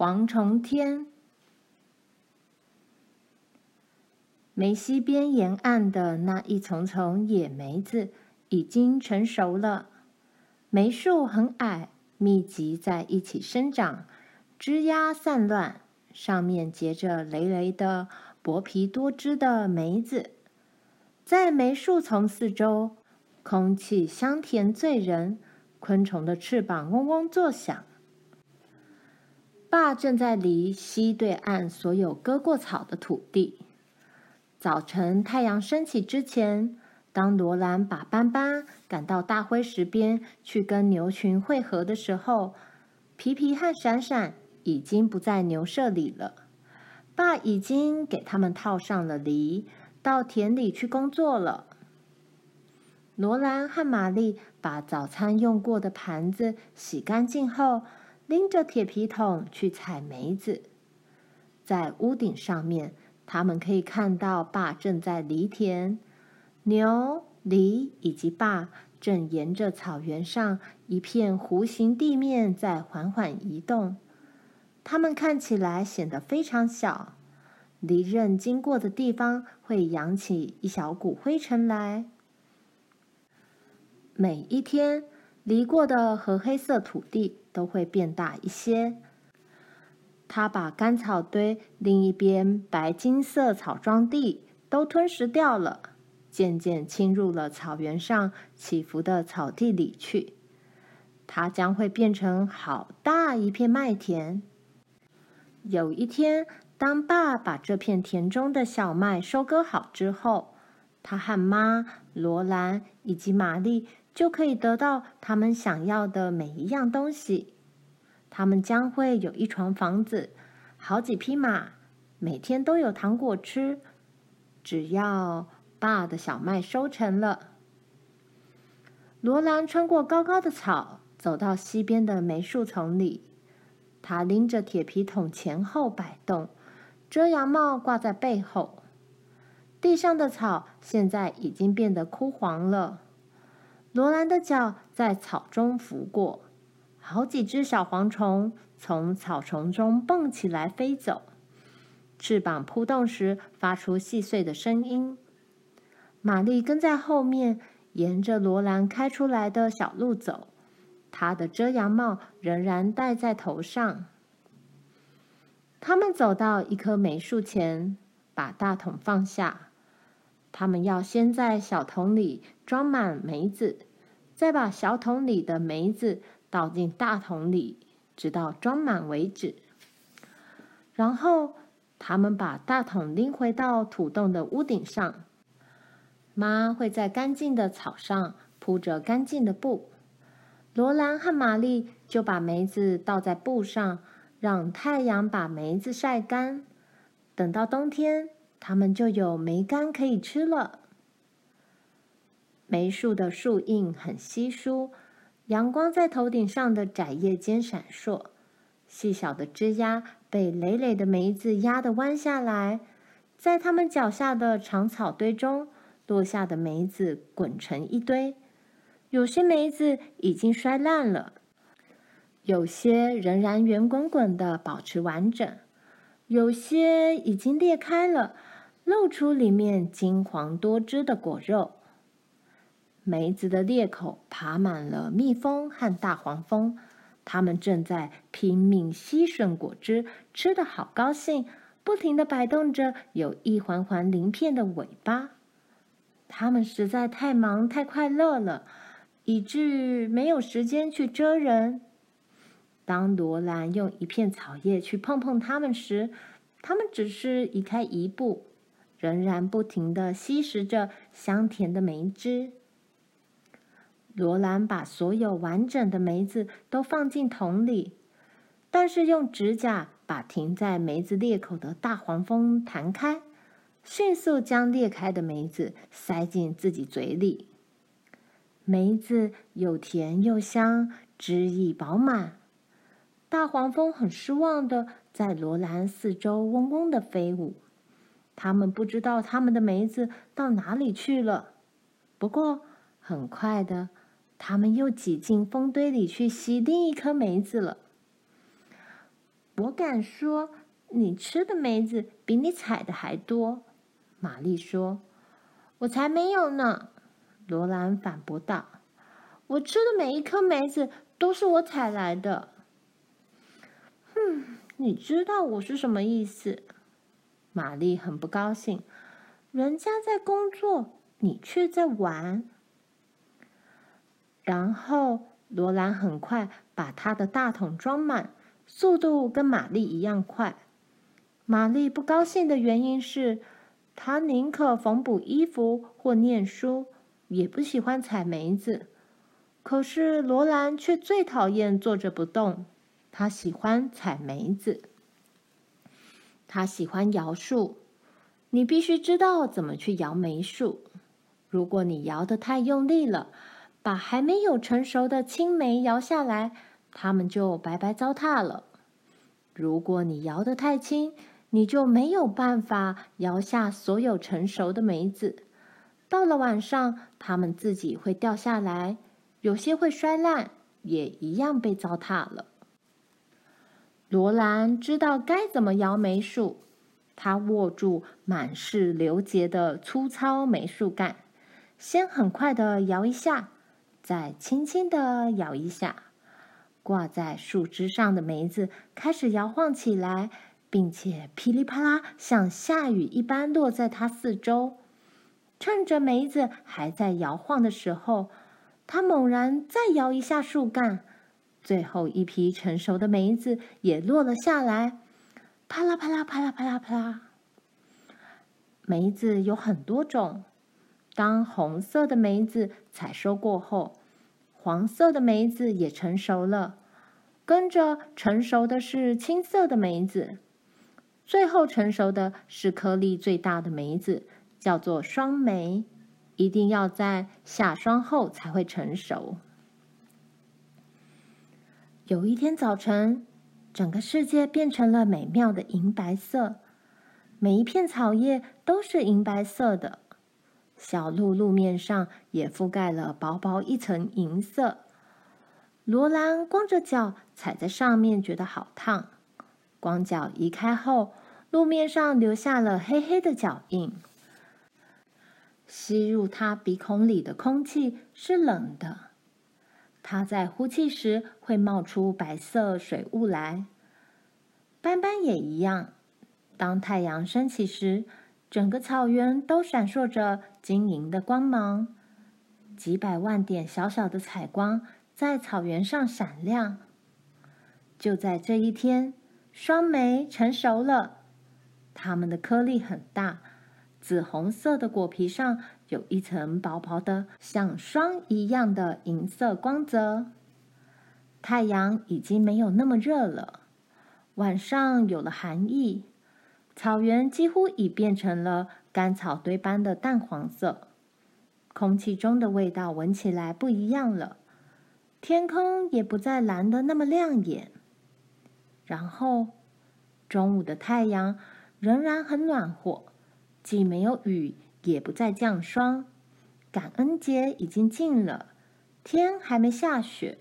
蝗虫天。梅溪边沿岸的那一丛丛野梅子已经成熟了。梅树很矮，密集在一起生长，枝桠散乱，上面结着累累的薄皮多汁的梅子。在梅树丛四周，空气香甜醉人，昆虫的翅膀嗡嗡作响。爸正在犁西对岸所有割过草的土地。早晨太阳升起之前，当罗兰把斑斑赶到大灰石边去跟牛群会合的时候，皮皮和闪闪已经不在牛舍里了。爸已经给他们套上了犁，到田里去工作了。罗兰和玛丽把早餐用过的盘子洗干净后，拎着铁皮桶去采梅子，在屋顶上面。他们可以看到，爸正在犁田，牛、犁以及爸正沿着草原上一片弧形地面在缓缓移动。他们看起来显得非常小，犁刃经过的地方会扬起一小股灰尘来。每一天，犁过的和黑色土地都会变大一些。他把干草堆另一边白金色草庄地都吞噬掉了，渐渐侵入了草原上起伏的草地里去。它将会变成好大一片麦田。有一天，当爸把这片田中的小麦收割好之后，他和妈、罗兰以及玛丽就可以得到他们想要的每一样东西。他们将会有一幢房子，好几匹马，每天都有糖果吃。只要爸的小麦收成了，罗兰穿过高高的草，走到溪边的梅树丛里。他拎着铁皮桶前后摆动，遮阳帽挂在背后。地上的草现在已经变得枯黄了。罗兰的脚在草中拂过。好几只小蝗虫从草丛中蹦起来飞走，翅膀扑动时发出细碎的声音。玛丽跟在后面，沿着罗兰开出来的小路走，她的遮阳帽仍然戴在头上。他们走到一棵梅树前，把大桶放下。他们要先在小桶里装满梅子，再把小桶里的梅子。倒进大桶里，直到装满为止。然后，他们把大桶拎回到土洞的屋顶上。妈会在干净的草上铺着干净的布。罗兰和玛丽就把梅子倒在布上，让太阳把梅子晒干。等到冬天，他们就有梅干可以吃了。梅树的树荫很稀疏。阳光在头顶上的窄叶间闪烁，细小的枝桠被累累的梅子压得弯下来，在他们脚下的长草堆中，落下的梅子滚成一堆。有些梅子已经摔烂了，有些仍然圆滚滚的保持完整，有些已经裂开了，露出里面金黄多汁的果肉。梅子的裂口爬满了蜜蜂和大黄蜂，它们正在拼命吸吮果汁，吃得好高兴，不停地摆动着有一环环鳞片的尾巴。它们实在太忙太快乐了，以致于没有时间去蜇人。当罗兰用一片草叶去碰碰它们时，它们只是移开一步，仍然不停地吸食着香甜的梅汁。罗兰把所有完整的梅子都放进桶里，但是用指甲把停在梅子裂口的大黄蜂弹开，迅速将裂开的梅子塞进自己嘴里。梅子又甜又香，汁液饱满。大黄蜂很失望的在罗兰四周嗡嗡的飞舞，他们不知道他们的梅子到哪里去了。不过很快的。他们又挤进蜂堆里去吸另一颗梅子了。我敢说，你吃的梅子比你采的还多。”玛丽说：“我才没有呢。”罗兰反驳道：“我吃的每一颗梅子都是我采来的。”哼，你知道我是什么意思？玛丽很不高兴。人家在工作，你却在玩。然后罗兰很快把他的大桶装满，速度跟玛丽一样快。玛丽不高兴的原因是，她宁可缝补衣服或念书，也不喜欢采梅子。可是罗兰却最讨厌坐着不动，他喜欢采梅子。他喜欢摇树，你必须知道怎么去摇梅树。如果你摇得太用力了，把还没有成熟的青梅摇下来，它们就白白糟蹋了。如果你摇得太轻，你就没有办法摇下所有成熟的梅子。到了晚上，它们自己会掉下来，有些会摔烂，也一样被糟蹋了。罗兰知道该怎么摇梅树，他握住满是流结的粗糙梅树干，先很快地摇一下。再轻轻地摇一下，挂在树枝上的梅子开始摇晃起来，并且噼里啪啦像下雨一般落在它四周。趁着梅子还在摇晃的时候，他猛然再摇一下树干，最后一批成熟的梅子也落了下来。啪啦啪啦啪啦啪啦啪啦，梅子有很多种。当红色的梅子采收过后，黄色的梅子也成熟了，跟着成熟的是青色的梅子，最后成熟的是颗粒最大的梅子，叫做双梅，一定要在下霜后才会成熟。有一天早晨，整个世界变成了美妙的银白色，每一片草叶都是银白色的。小路路面上也覆盖了薄薄一层银色。罗兰光着脚踩在上面，觉得好烫。光脚移开后，路面上留下了黑黑的脚印。吸入他鼻孔里的空气是冷的。它在呼气时会冒出白色水雾来。斑斑也一样。当太阳升起时，整个草原都闪烁着晶莹的光芒，几百万点小小的彩光在草原上闪亮。就在这一天，双梅成熟了，它们的颗粒很大，紫红色的果皮上有一层薄薄的像霜一样的银色光泽。太阳已经没有那么热了，晚上有了寒意。草原几乎已变成了干草堆般的淡黄色，空气中的味道闻起来不一样了，天空也不再蓝得那么亮眼。然后，中午的太阳仍然很暖和，既没有雨，也不再降霜。感恩节已经近了，天还没下雪。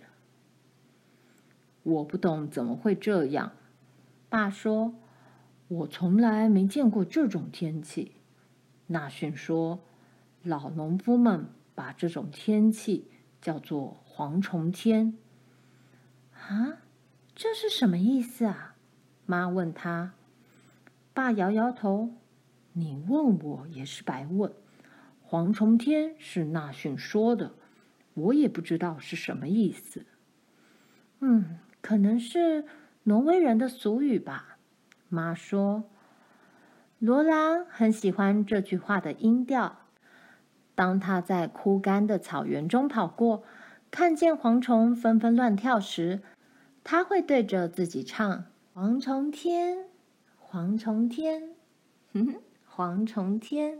我不懂怎么会这样，爸说。我从来没见过这种天气。纳逊说：“老农夫们把这种天气叫做蝗虫天。”啊，这是什么意思啊？妈问他。爸摇摇头：“你问我也是白问。蝗虫天是纳逊说的，我也不知道是什么意思。”嗯，可能是挪威人的俗语吧。妈说：“罗兰很喜欢这句话的音调。当他在枯干的草原中跑过，看见蝗虫纷纷乱跳时，他会对着自己唱：‘蝗虫天，蝗虫天，哼哼，蝗虫天。’